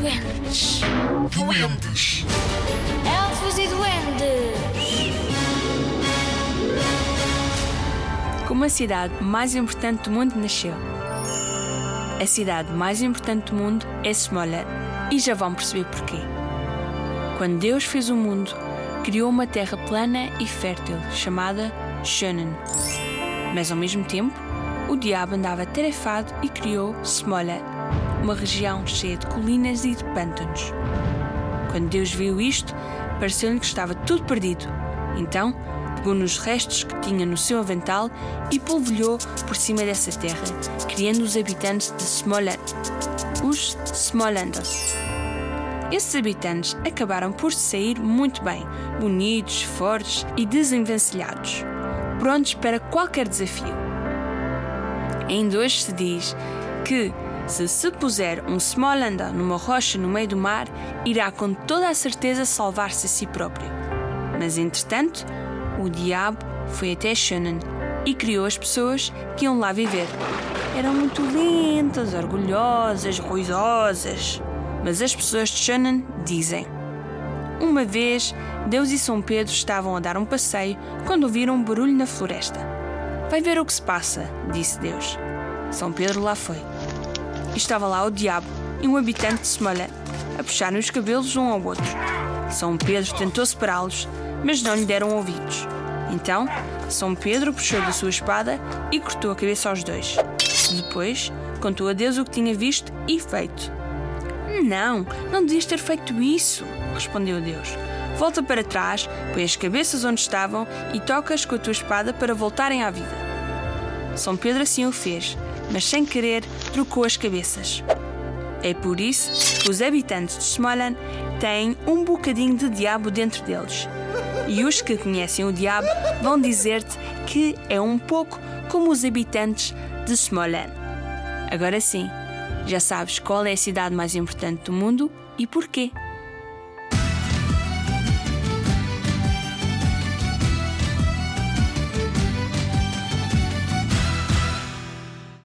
duendes. Duendes. Elfos e duendes. Como a cidade mais importante do mundo nasceu. A cidade mais importante do mundo é Smolensk e já vão perceber porquê. Quando Deus fez o mundo, criou uma terra plana e fértil chamada Schönen. Mas ao mesmo tempo, o diabo andava tarefado e criou Smolensk, uma região cheia de colinas e de pântanos. Quando Deus viu isto, pareceu-lhe que estava tudo perdido. Então, pegou nos restos que tinha no seu avental e polvilhou por cima dessa terra, criando os habitantes de Smolensk, os Smolanders. Esses habitantes acabaram por sair muito bem, bonitos, fortes e desenvencilhados, prontos para qualquer desafio. Ainda hoje se diz que se se puser um Smolander numa rocha no meio do mar, irá com toda a certeza salvar-se a si próprio. Mas entretanto, o diabo foi até Shannon e criou as pessoas que iam lá viver. Eram muito lentas, orgulhosas, ruidosas. Mas as pessoas de Shannon dizem: Uma vez, Deus e São Pedro estavam a dar um passeio quando ouviram um barulho na floresta. Vai ver o que se passa, disse Deus. São Pedro lá foi. Estava lá o diabo e um habitante de Smolensk a puxarem os cabelos um ao outro. São Pedro tentou separá-los, mas não lhe deram ouvidos. Então, São Pedro puxou da sua espada e cortou a cabeça aos dois. Depois, contou a Deus o que tinha visto e feito. Não, não devias ter feito isso, respondeu Deus. Volta para trás, põe as cabeças onde estavam e tocas com a tua espada para voltarem à vida. São Pedro assim o fez, mas sem querer trocou as cabeças. É por isso que os habitantes de Smolensk têm um bocadinho de diabo dentro deles. E os que conhecem o diabo vão dizer-te que é um pouco como os habitantes de Smolensk. Agora sim, já sabes qual é a cidade mais importante do mundo e porquê.